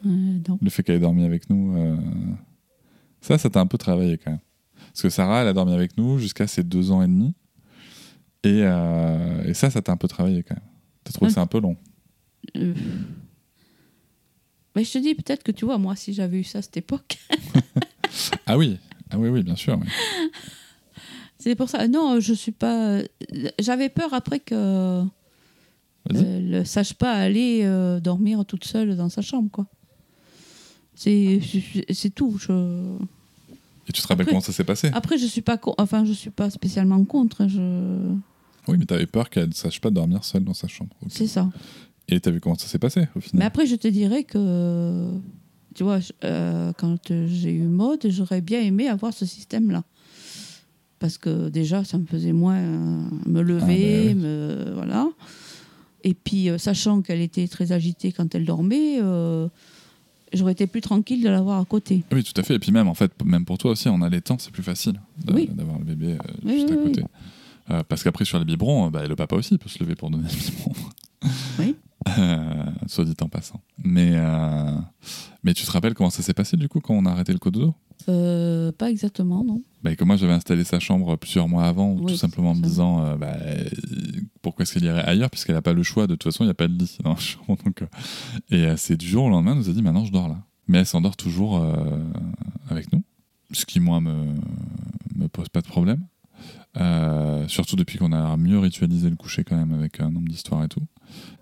Euh, non. Le fait qu'elle ait dormi avec nous, euh, ça, ça t'a un peu travaillé quand même. Parce que Sarah, elle a dormi avec nous jusqu'à ses deux ans et demi. Et, euh, et ça, ça t'a un peu travaillé quand même. T'as trouvé Ouais. ça un peu long. Euh, Mais je te dis, peut-être que tu vois, moi, si j'avais eu ça à cette époque, Ah oui, ah oui, oui, bien sûr. oui. c'est pour ça. Non, je suis pas. J'avais peur après que. Elle ne sache pas aller euh, dormir toute seule dans sa chambre, quoi. C'est c'est tout. Je... Et tu te rappelles Après- comment ça s'est passé Après, je suis pas enfin, je suis pas spécialement contre. Je... Oui, mais t'avais peur qu'elle ne sache pas dormir seule dans sa chambre. Ok. C'est ça. Et t'as vu comment ça s'est passé au Mais final après, je te dirais que, tu vois, euh, quand j'ai eu mode, j'aurais bien aimé avoir ce système-là. Parce que déjà, ça me faisait moins euh, me lever, Ah, oui. me, voilà. Et puis, euh, sachant qu'elle était très agitée quand elle dormait, j'aurais été plus tranquille de l'avoir à côté. Oui, tout à fait. Et puis même, en fait, même pour toi aussi, en allaitant, c'est plus facile d'a- Oui. d'avoir le bébé euh, Oui, juste oui, à côté. Euh, parce qu'après, sur les biberons, euh, bah, le papa aussi peut se lever pour donner le biberon. Oui. Euh, soit dit en passant. Mais, mais tu te rappelles comment ça s'est passé du coup quand on a arrêté le cododo Euh, pas exactement, non. bah, que moi j'avais installé sa chambre plusieurs mois avant, tout simplement en me disant bah, pourquoi est-ce qu'elle irait ailleurs puisqu'elle n'a pas le choix, de toute façon il n'y a pas de lit dans la chambre. Donc, euh, et euh, c'est du jour au lendemain, elle nous a dit maintenant je dors là. Mais elle s'endort toujours euh, avec nous, ce qui moi me, me pose pas de problème. Euh, surtout depuis qu'on a mieux ritualisé le coucher quand même avec un nombre d'histoires et tout.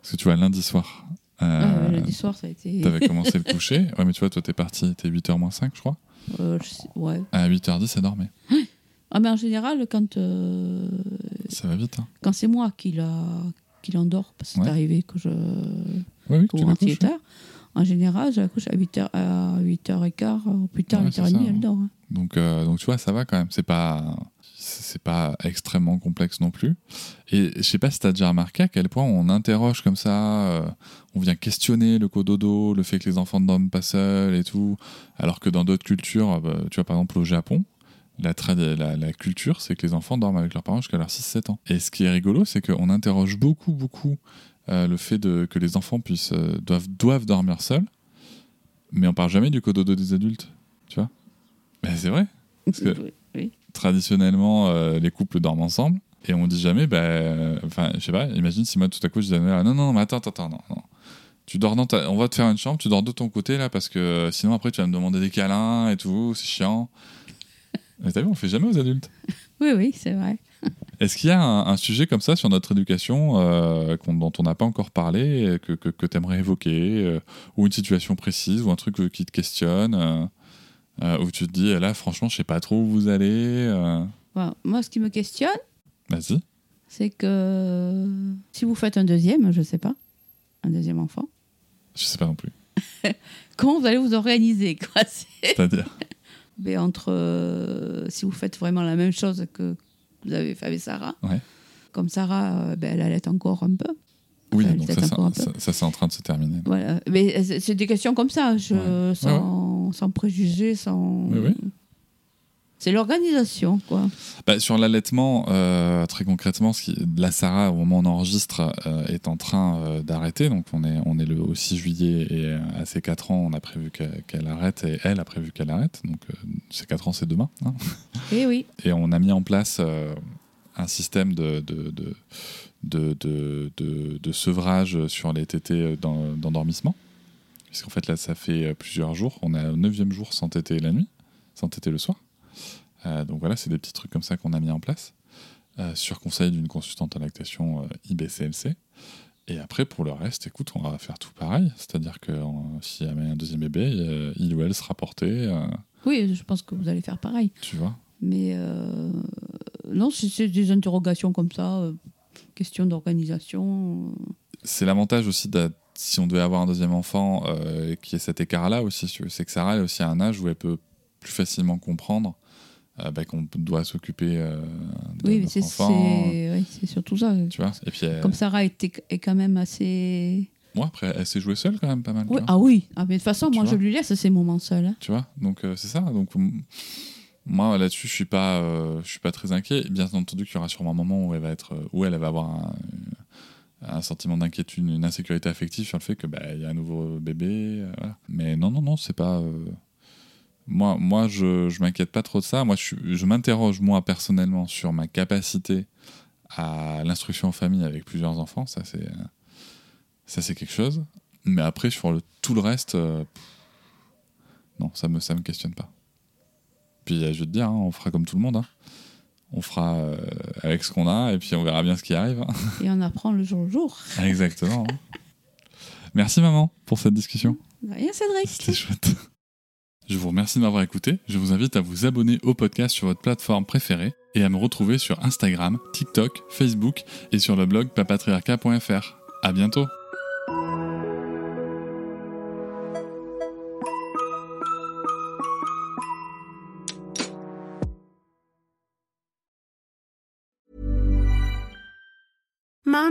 Parce que tu vois, lundi soir, euh, Ah, ouais, lundi soir, ça a été. t'avais commencé le coucher. Ouais, mais tu vois, toi t'es parti, t'es 8h moins 5, je crois. Je sais- ouais. À 8h10, elle dormait. Ah, mais en général, quand, euh, Ça va vite. Hein. quand c'est moi qui la qui l'endors, parce que Ouais. c'est arrivé que je Oui, oui, tu tard, en général, je la couche à 8h, à 8h15, ou plus tard, Ouais, c'est 8h30, ça, elle hein. dort. hein. Donc, euh, donc tu vois, ça va quand même. C'est pas, c'est pas extrêmement complexe non plus. Et je sais pas si tu as déjà remarqué à quel point on interroge comme ça, euh, on vient questionner le cododo, le fait que les enfants ne dorment pas seuls et tout. Alors que dans d'autres cultures, euh, bah, tu vois, par exemple au Japon, la, la, la culture, c'est que les enfants dorment avec leurs parents jusqu'à leurs 6-7 ans. Et ce qui est rigolo, c'est qu'on interroge beaucoup, beaucoup euh, le fait de, que les enfants puissent, euh, doivent, doivent dormir seuls, mais on parle jamais du cododo des adultes, tu vois. Mais c'est vrai. Parce que- Oui. Traditionnellement, euh, les couples dorment ensemble, et on dit jamais, euh, enfin, je sais pas, imagine si moi tout à coup je disais, ah, non, non, mais attends, attends, non, non. Tu dors dans ta... On va te faire une chambre, tu dors de ton côté là, parce que sinon après tu vas me demander des câlins et tout, c'est chiant. Mais t'as vu, on fait jamais aux adultes. Oui, oui, c'est vrai. Est-ce qu'il y a un, un sujet comme ça sur notre éducation euh, dont on n'a pas encore parlé, euh, que, que, tu aimerais évoquer, euh, ou une situation précise, ou un truc euh, qui te questionne, euh, où tu te dis, là, franchement, je sais pas trop où vous allez. Moi, ce qui me questionne, Vas-y. c'est que si vous faites un deuxième, je sais pas, un deuxième enfant, Je sais pas non plus. comment vous allez vous organiser quoi? C'est-à-dire? Mais entre euh, si vous faites vraiment la même chose que vous avez fait avec Sarah, Ouais. comme Sarah, euh, ben, elle allait encore un peu. Oui, Enfin, donc ça, c'est en train de se terminer. Voilà. Mais c'est c'est des questions comme ça, je, Ouais. Sans, sans préjugés, sans. Oui, oui. C'est l'organisation, quoi. Bah, sur l'allaitement, euh, très concrètement, ce qui, la Sarah, au moment où on enregistre, euh, est en train euh, d'arrêter. Donc, on est, on est le au 6 juillet et à ses 4 ans, on a prévu qu'elle arrête et elle a prévu qu'elle arrête. Donc, ses 4 ans, c'est demain. hein. Et oui. Et on a mis en place un système de, de, de, de, de, de- de sevrage sur les tétés d'en- d'endormissement. Puisqu'en fait, là, ça fait plusieurs jours. On est au 9 jour sans téter la nuit, sans téter le soir. Euh, donc voilà, c'est des petits trucs comme ça qu'on a mis en place, euh, sur conseil d'une consultante en lactation euh, IBCLC. Et après, pour le reste, écoute, on va faire tout pareil. C'est-à-dire que s'il y a un deuxième bébé, il ou elle sera porté, Oui, je pense que vous allez faire pareil. tu vois. Mais euh, non, c'est des interrogations comme ça, euh, question d'organisation. c'est l'avantage aussi de, si on devait avoir un deuxième enfant euh, qui ait cet écart-là aussi, c'est que Sarah est aussi à un âge où elle peut plus facilement comprendre euh, bah, qu'on doit s'occuper euh, de Oui, c'est oui, surtout ça. Tu vois Et puis, elle- Comme Sarah était, est quand même assez. moi, après, elle s'est jouée seule quand même pas mal. Oui, ah oui, ah, mais de toute façon, Tu moi je lui laisse ces moments seuls. hein. Tu vois Donc, euh, c'est ça. Donc, moi, là-dessus, je suis pas, euh, je suis pas très inquiet. Bien entendu qu'il y aura sûrement un moment où elle va être, où elle, va avoir un, un sentiment d'inquiétude, une insécurité affective sur le fait que bah, y a un nouveau bébé. voilà. Mais non, non, non, c'est pas. euh, Moi, moi, je, je m'inquiète pas trop de ça. Moi, je, m'interroge moi personnellement sur ma capacité à l'instruction en famille avec plusieurs enfants. Ça, c'est, ça, c'est quelque chose. Mais après, sur le, tout le reste. euh, non, ça me, ça me questionne pas. Puis euh, je vais te dire, hein, on fera comme tout le monde. hein. On fera euh, avec ce qu'on a et puis on verra bien ce qui arrive. hein. Et on apprend le jour le jour. Exactement. Merci maman pour cette discussion. Rien, Cédric. C'était chouette. Je vous remercie de m'avoir écouté. Je vous invite à vous abonner au podcast sur votre plateforme préférée et à me retrouver sur Instagram, TikTok, Facebook et sur le blog papatriarca.fr. À bientôt.